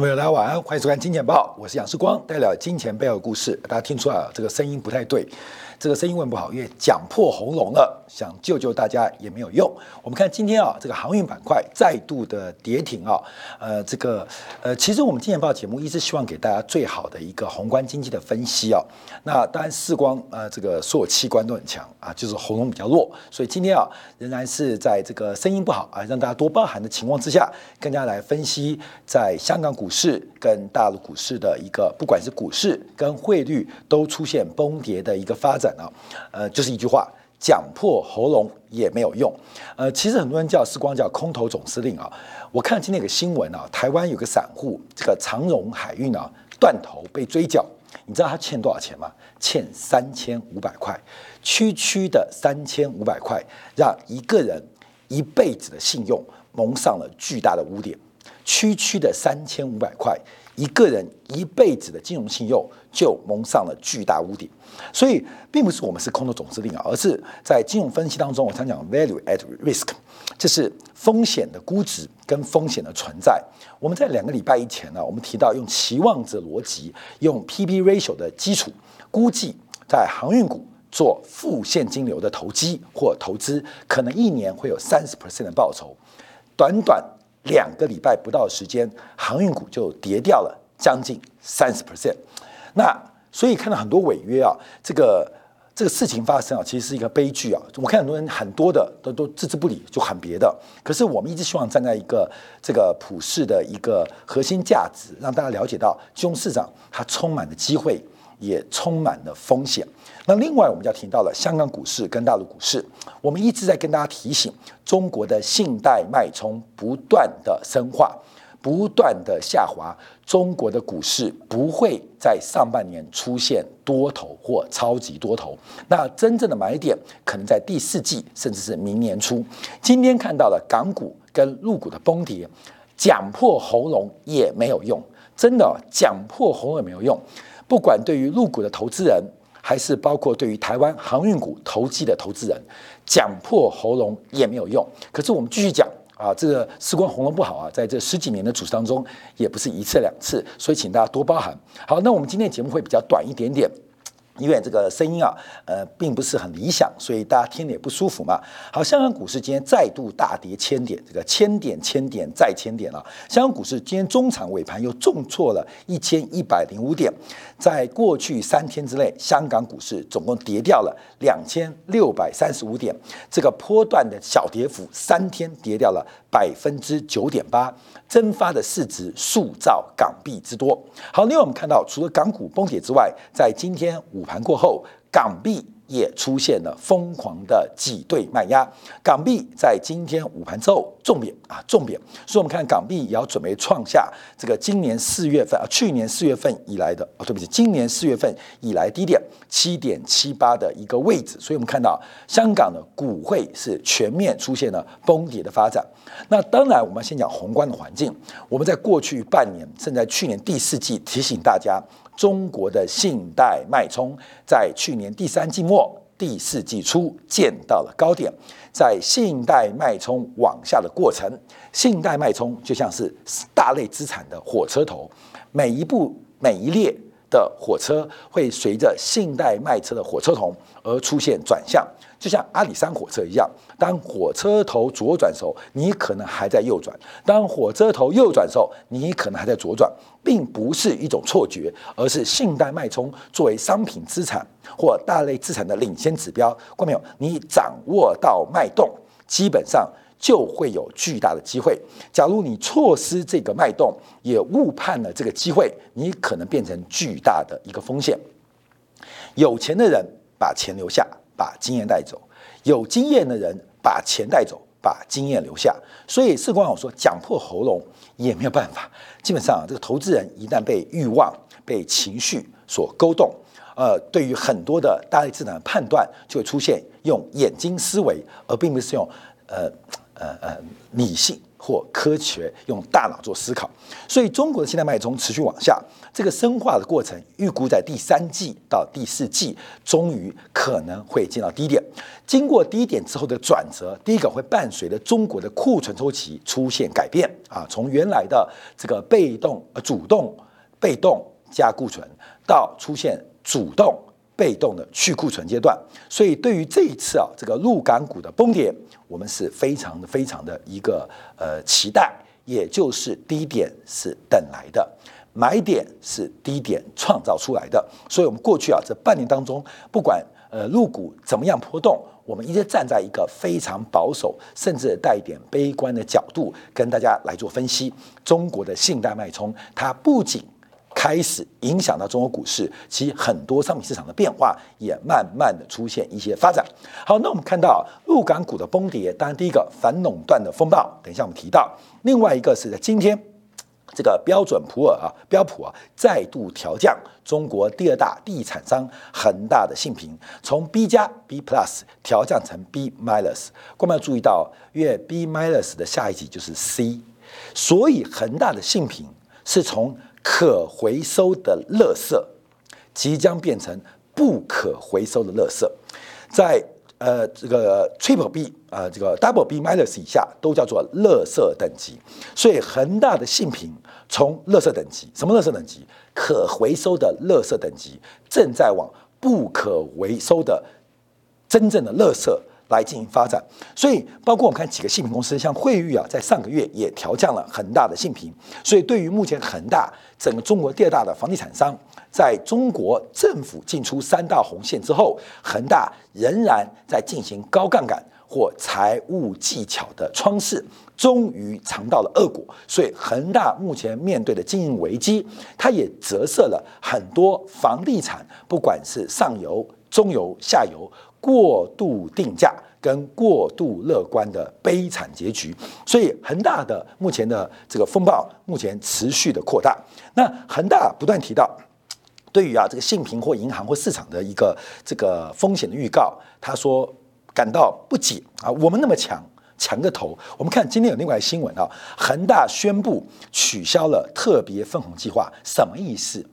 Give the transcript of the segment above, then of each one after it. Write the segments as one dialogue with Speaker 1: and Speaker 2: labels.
Speaker 1: 朋友，大家晚安，欢迎收看《金钱报》，我是杨世光，带来金钱背后的故事。大家听出来啊，这个声音不太对，这个声音问不好，因为讲破喉咙了，想救救大家也没有用。我们看今天啊，这个航运板块再度的跌停啊，呃，这个呃，其实我们《金钱报》节目一直希望给大家最好的一个宏观经济的分析啊。那当然，世光呃，这个所有器官都很强啊，就是喉咙比较弱，所以今天啊，仍然是在这个声音不好啊，让大家多包涵的情况之下，更加来分析在香港。股市跟大陆股市的一个，不管是股市跟汇率都出现崩跌的一个发展啊，呃，就是一句话，讲破喉咙也没有用。呃，其实很多人叫时光叫空头总司令啊。我看今天有个新闻啊，台湾有个散户，这个长荣海运啊断头被追缴，你知道他欠多少钱吗？欠三千五百块，区区的三千五百块，让一个人一辈子的信用蒙上了巨大的污点。区区的三千五百块，一个人一辈子的金融信用就蒙上了巨大屋顶。所以，并不是我们是空头总司令啊，而是在金融分析当中，我常讲 value at risk，这是风险的估值跟风险的存在。我们在两个礼拜以前呢，我们提到用期望值逻辑，用 P/B ratio 的基础估计，在航运股做负现金流的投机或投资，可能一年会有三十 percent 的报酬。短短两个礼拜不到的时间，航运股就跌掉了将近三十 percent。那所以看到很多违约啊，这个这个事情发生啊，其实是一个悲剧啊。我看很多人很多的都都置之不理，就喊别的。可是我们一直希望站在一个这个普世的一个核心价值，让大家了解到金融市场它充满了机会。也充满了风险。那另外，我们就要提到了香港股市跟大陆股市。我们一直在跟大家提醒，中国的信贷脉冲不断的深化，不断的下滑。中国的股市不会在上半年出现多头或超级多头。那真正的买点可能在第四季，甚至是明年初。今天看到了港股跟陆股的崩跌，讲破喉咙也没有用，真的讲破喉咙也没有用。不管对于入股的投资人，还是包括对于台湾航运股投机的投资人，讲破喉咙也没有用。可是我们继续讲啊，这个时光喉咙不好啊，在这十几年的主持当中，也不是一次两次，所以请大家多包涵。好，那我们今天节目会比较短一点点。因为这个声音啊，呃，并不是很理想，所以大家听得也不舒服嘛。好，香港股市今天再度大跌千点，这个千点、千点再千点了。香港股市今天中场尾盘又重挫了一千一百零五点，在过去三天之内，香港股市总共跌掉了两千六百三十五点，这个波段的小跌幅，三天跌掉了百分之九点八，蒸发的市值数兆港币之多。好，另外我们看到，除了港股崩跌之外，在今天五。盘过后，港币也出现了疯狂的挤兑卖压。港币在今天午盘之后重贬啊，重贬。所以，我们看港币也要准备创下这个今年四月份啊，去年四月份以来的哦，对不起，今年四月份以来低点七点七八的一个位置。所以我们看到香港的股汇是全面出现了崩跌的发展。那当然，我们先讲宏观的环境。我们在过去半年，甚至在去年第四季提醒大家。中国的信贷脉冲在去年第三季末、第四季初见到了高点，在信贷脉冲往下的过程，信贷脉冲就像是大类资产的火车头，每一步每一列的火车会随着信贷卖车的火车头而出现转向。就像阿里山火车一样，当火车头左转时候，你可能还在右转；当火车头右转时候，你可能还在左转，并不是一种错觉，而是信贷脉冲作为商品资产或大类资产的领先指标。看没有？你掌握到脉动，基本上就会有巨大的机会。假如你错失这个脉动，也误判了这个机会，你可能变成巨大的一个风险。有钱的人把钱留下。把经验带走，有经验的人把钱带走，把经验留下。所以，四光我说讲破喉咙也没有办法。基本上，这个投资人一旦被欲望、被情绪所勾动，呃，对于很多的大类资产的判断就会出现用眼睛思维，而并不是用呃呃呃理性。或科学用大脑做思考，所以中国的信贷脉冲持续往下，这个深化的过程预估在第三季到第四季，终于可能会见到低点。经过低点之后的转折，第一个会伴随着中国的库存周期出现改变啊，从原来的这个被动呃主动被动加库存，到出现主动被动的去库存阶段。所以对于这一次啊这个陆港股的崩跌。我们是非常的、非常的一个呃期待，也就是低点是等来的，买点是低点创造出来的。所以，我们过去啊这半年当中，不管呃入股怎么样波动，我们一直站在一个非常保守，甚至带一点悲观的角度，跟大家来做分析。中国的信贷脉冲，它不仅开始影响到中国股市，其很多商品市场的变化也慢慢的出现一些发展。好，那我们看到陆港股的崩跌，当然第一个反垄断的风暴，等一下我们提到；另外一个是在今天这个标准普尔啊标普啊再度调降中国第二大地产商恒大的信评，从 B 加 B Plus 调降成 B minus。各位要注意到，因为 B minus 的下一级就是 C，所以恒大的信评是从可回收的垃圾即将变成不可回收的垃圾，在呃这个 Triple B 啊这个 Double B minus 以下都叫做垃圾等级，所以恒大的信品从垃圾等级，什么垃圾等级？可回收的垃圾等级正在往不可回收的真正的垃圾。来进行发展，所以包括我们看几个信评公司，像惠誉啊，在上个月也调降了恒大的信评。所以对于目前恒大整个中国第二大的房地产商，在中国政府进出三道红线之后，恒大仍然在进行高杠杆或财务技巧的窗式，终于尝到了恶果。所以恒大目前面对的经营危机，它也折射了很多房地产，不管是上游、中游、下游。过度定价跟过度乐观的悲惨结局，所以恒大的目前的这个风暴目前持续的扩大。那恒大不断提到，对于啊这个信评或银行或市场的一个这个风险的预告，他说感到不解啊，我们那么强，强个头。我们看今天有另外新闻啊，恒大宣布取消了特别分红计划，什么意思？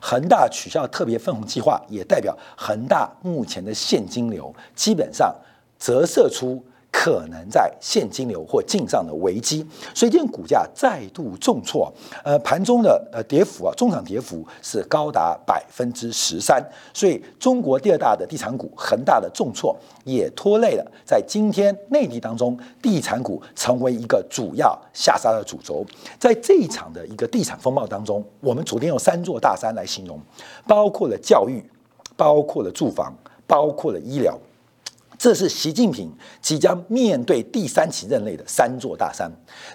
Speaker 1: 恒大取消特别分红计划，也代表恒大目前的现金流基本上折射出。可能在现金流或进账的危机，所以今天股价再度重挫，呃，盘中的呃跌幅啊，中场跌幅是高达百分之十三，所以中国第二大的地产股恒大的重挫也拖累了在今天内地当中地产股成为一个主要下杀的主轴，在这一场的一个地产风暴当中，我们昨天用三座大山来形容，包括了教育，包括了住房，包括了医疗。这是习近平即将面对第三期任内的三座大山。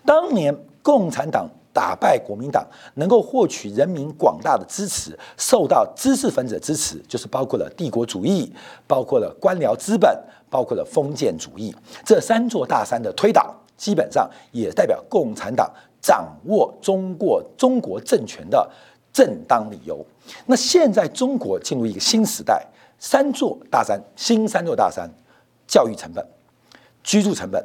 Speaker 1: 当年共产党打败国民党，能够获取人民广大的支持，受到知识分子的支持，就是包括了帝国主义，包括了官僚资本，包括了封建主义。这三座大山的推倒，基本上也代表共产党掌握中国中国政权的正当理由。那现在中国进入一个新时代，三座大山，新三座大山。教育成本、居住成本、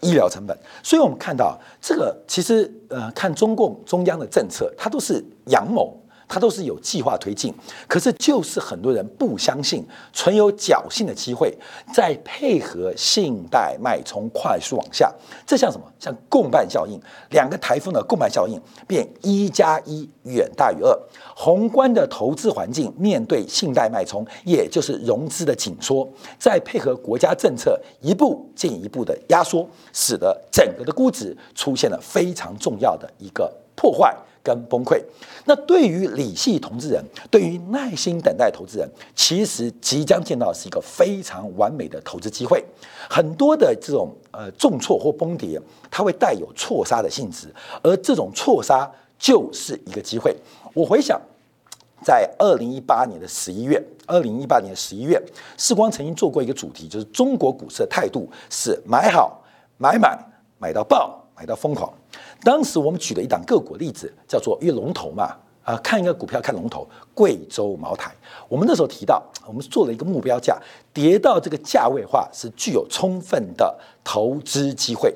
Speaker 1: 医疗成本，所以我们看到这个，其实呃，看中共中央的政策，它都是阳谋。它都是有计划推进，可是就是很多人不相信，存有侥幸的机会，再配合信贷脉冲快速往下，这像什么？像共伴效应，两个台风的共伴效应，变一加一远大于二。宏观的投资环境面对信贷脉冲，也就是融资的紧缩，再配合国家政策一步进一步的压缩，使得整个的估值出现了非常重要的一个破坏。跟崩溃，那对于理性投资人，对于耐心等待投资人，其实即将见到是一个非常完美的投资机会。很多的这种呃重挫或崩跌，它会带有错杀的性质，而这种错杀就是一个机会。我回想，在二零一八年的十一月，二零一八年的十一月，世光曾经做过一个主题，就是中国股市的态度是买好、买满、买到爆、买到疯狂。当时我们举了一档个股例子，叫做一龙头嘛，啊，看一个股票看龙头，贵州茅台。我们那时候提到，我们做了一个目标价，跌到这个价位化是具有充分的投资机会。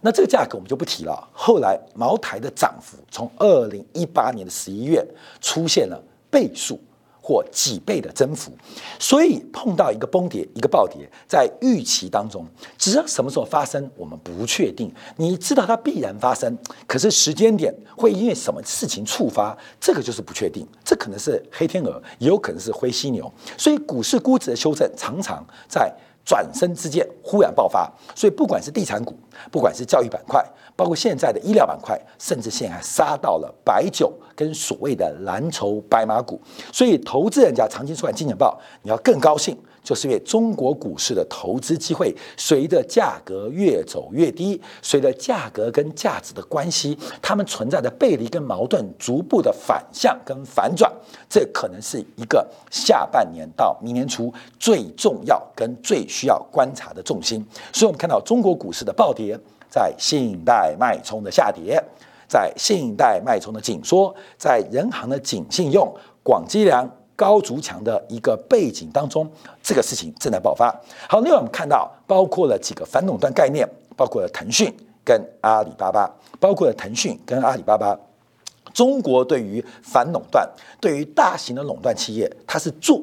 Speaker 1: 那这个价格我们就不提了。后来茅台的涨幅从二零一八年的十一月出现了倍数。或几倍的增幅，所以碰到一个崩跌、一个暴跌，在预期当中，只要什么时候发生，我们不确定。你知道它必然发生，可是时间点会因为什么事情触发，这个就是不确定。这可能是黑天鹅，也有可能是灰犀牛。所以股市估值的修正常常在。转身之间忽然爆发，所以不管是地产股，不管是教育板块，包括现在的医疗板块，甚至现在杀到了白酒跟所谓的蓝筹白马股。所以投资人家长期出版金钱报，你要更高兴。就是因为中国股市的投资机会随着价格越走越低，随着价格跟价值的关系，它们存在的背离跟矛盾逐步的反向跟反转，这可能是一个下半年到明年初最重要跟最需要观察的重心。所以，我们看到中国股市的暴跌，在信贷脉冲的下跌，在信贷脉冲的紧缩，在人行的紧信用、广积粮。高筑墙的一个背景当中，这个事情正在爆发。好，另外我们看到，包括了几个反垄断概念，包括了腾讯跟阿里巴巴，包括了腾讯跟阿里巴巴。中国对于反垄断，对于大型的垄断企业，它是做，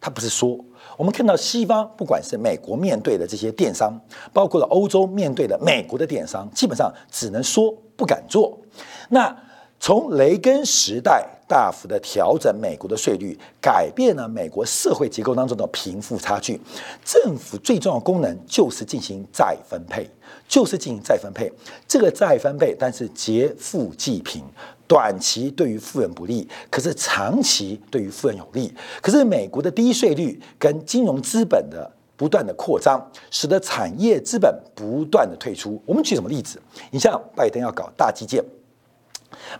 Speaker 1: 它不是说。我们看到西方，不管是美国面对的这些电商，包括了欧洲面对的美国的电商，基本上只能说不敢做。那从雷根时代大幅的调整美国的税率，改变了美国社会结构当中的贫富差距。政府最重要的功能就是进行再分配，就是进行再分配。这个再分配，但是劫富济贫，短期对于富人不利，可是长期对于富人有利。可是美国的低税率跟金融资本的不断的扩张，使得产业资本不断的退出。我们举什么例子？你像拜登要搞大基建。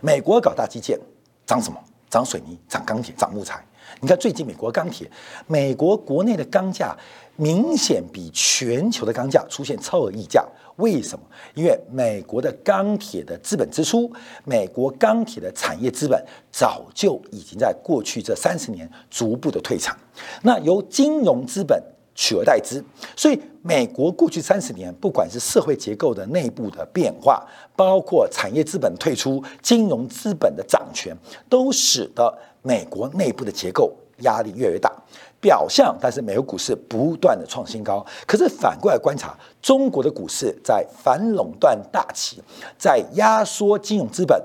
Speaker 1: 美国搞大基建，涨什么？涨水泥、涨钢铁、涨木材。你看最近美国钢铁，美国国内的钢价明显比全球的钢价出现超额溢价。为什么？因为美国的钢铁的资本支出，美国钢铁的产业资本早就已经在过去这三十年逐步的退场。那由金融资本。取而代之，所以美国过去三十年，不管是社会结构的内部的变化，包括产业资本退出、金融资本的掌权，都使得美国内部的结构压力越来越大。表象，但是美国股市不断的创新高。可是反过来观察，中国的股市在反垄断大旗，在压缩金融资本。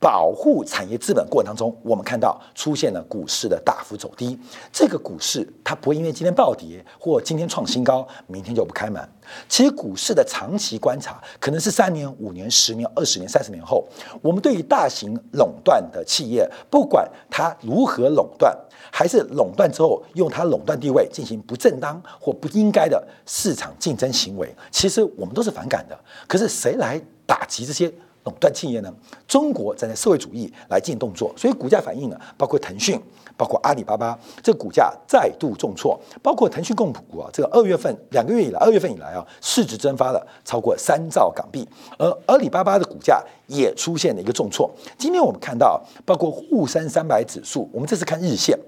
Speaker 1: 保护产业资本过程当中，我们看到出现了股市的大幅走低。这个股市它不会因为今天暴跌或今天创新高，明天就不开门。其实股市的长期观察，可能是三年、五年、十年、二十年、三十年后，我们对于大型垄断的企业，不管它如何垄断，还是垄断之后用它垄断地位进行不正当或不应该的市场竞争行为，其实我们都是反感的。可是谁来打击这些？垄断企业呢？中国站在社会主义来进行动作，所以股价反应呢，包括腾讯，包括阿里巴巴，这股价再度重挫。包括腾讯控股啊，这个二月份两个月以来，二月份以来啊，市值蒸发了超过三兆港币。而阿里巴巴的股价也出现了一个重挫。今天我们看到，包括沪深三百指数，我们这次看日线。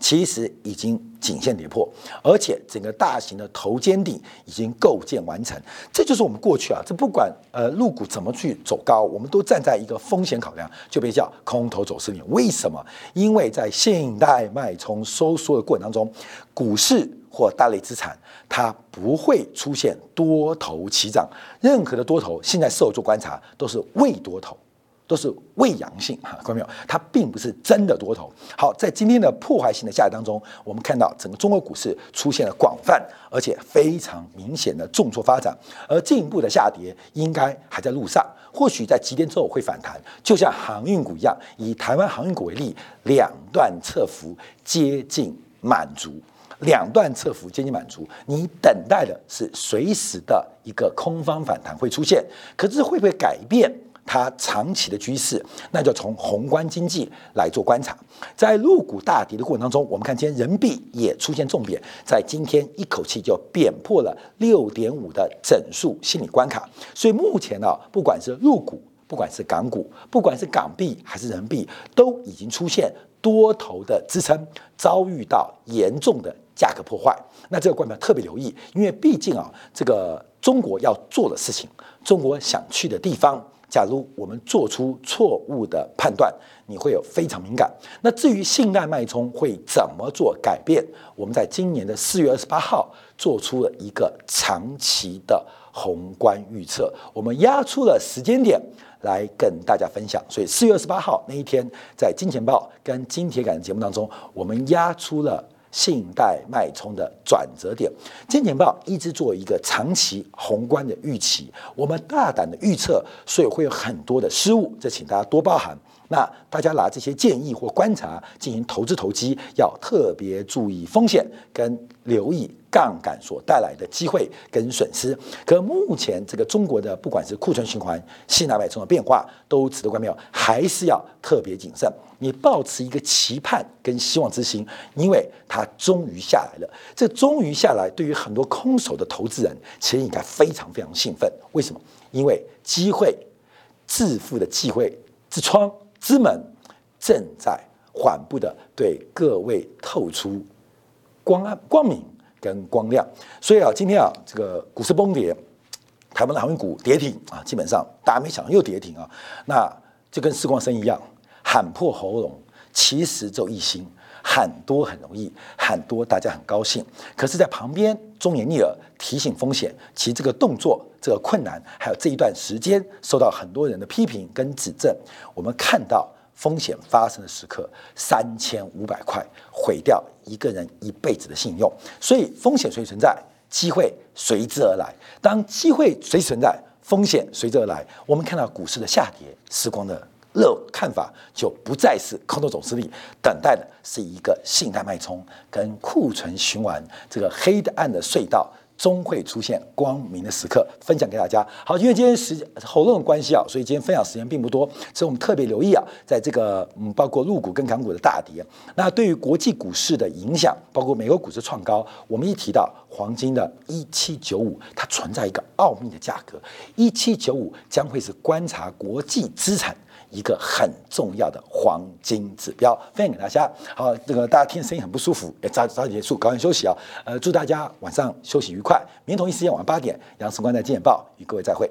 Speaker 1: 其实已经颈线跌破，而且整个大型的头肩顶已经构建完成。这就是我们过去啊，这不管呃入股怎么去走高，我们都站在一个风险考量，就被叫空头走势面。为什么？因为在信贷脉冲收缩的过程当中，股市或大类资产它不会出现多头齐涨，任何的多头现在事后做观察都是未多头。都是未阳性哈，看到没有？它并不是真的多头。好，在今天的破坏性的下跌当中，我们看到整个中国股市出现了广泛而且非常明显的重挫发展，而进一步的下跌应该还在路上。或许在几天之后会反弹，就像航运股一样，以台湾航运股为例，两段侧幅接近满足，两段侧幅接近满足，你等待的是随时的一个空方反弹会出现，可是会不会改变？它长期的趋势，那就从宏观经济来做观察。在入股大跌的过程当中，我们看今天人民币也出现重贬，在今天一口气就贬破了六点五的整数心理关卡。所以目前呢，不管是入股，不管是港股，不管是港币还是人民币，都已经出现多头的支撑，遭遇到严重的价格破坏。那这个官票特别留意，因为毕竟啊，这个中国要做的事情，中国想去的地方。假如我们做出错误的判断，你会有非常敏感。那至于信贷脉冲会怎么做改变，我们在今年的四月二十八号做出了一个长期的宏观预测，我们压出了时间点来跟大家分享。所以四月二十八号那一天，在金钱报跟金铁杆的节目当中，我们压出了。信贷脉冲的转折点，金钱报一直做一个长期宏观的预期，我们大胆的预测，所以会有很多的失误，这请大家多包涵。那大家拿这些建议或观察进行投资投机，要特别注意风险跟留意杠杆所带来的机会跟损失。可目前这个中国的不管是库存循环、信贷脉冲的变化，都值得关注，还是要特别谨慎。你保持一个期盼跟希望之心，因为它终于下来了。这终于下来，对于很多空手的投资人，其实应该非常非常兴奋。为什么？因为机会致富的机会之窗之门正在缓步的对各位透出光暗光明跟光亮。所以啊，今天啊，这个股市崩跌，台湾的航运股跌停啊，基本上大家没想到又跌停啊，那就跟四光生一样。喊破喉咙，其实就一心喊多很容易，喊多大家很高兴。可是，在旁边忠言逆耳提醒风险，其实这个动作这个困难，还有这一段时间受到很多人的批评跟指正。我们看到风险发生的时刻，三千五百块毁掉一个人一辈子的信用。所以风险随存在，机会随之而来。当机会随存在，风险随之而来，我们看到股市的下跌，时光的。乐看法就不再是空头总势力，等待的是一个信贷脉冲跟库存循环，这个黑的暗的隧道终会出现光明的时刻，分享给大家。好，因为今天时间喉咙的关系啊，所以今天分享时间并不多，所以我们特别留意啊，在这个嗯，包括陆股跟港股的大跌，那对于国际股市的影响，包括美国股市创高，我们一提到黄金的一七九五，它存在一个奥秘的价格，一七九五将会是观察国际资产。一个很重要的黄金指标，分享给大家。好，这个大家听声音很不舒服，也早早点结束，早点休息啊。呃，祝大家晚上休息愉快。明天同一时间晚上八点，杨世光在《金眼报》与各位再会。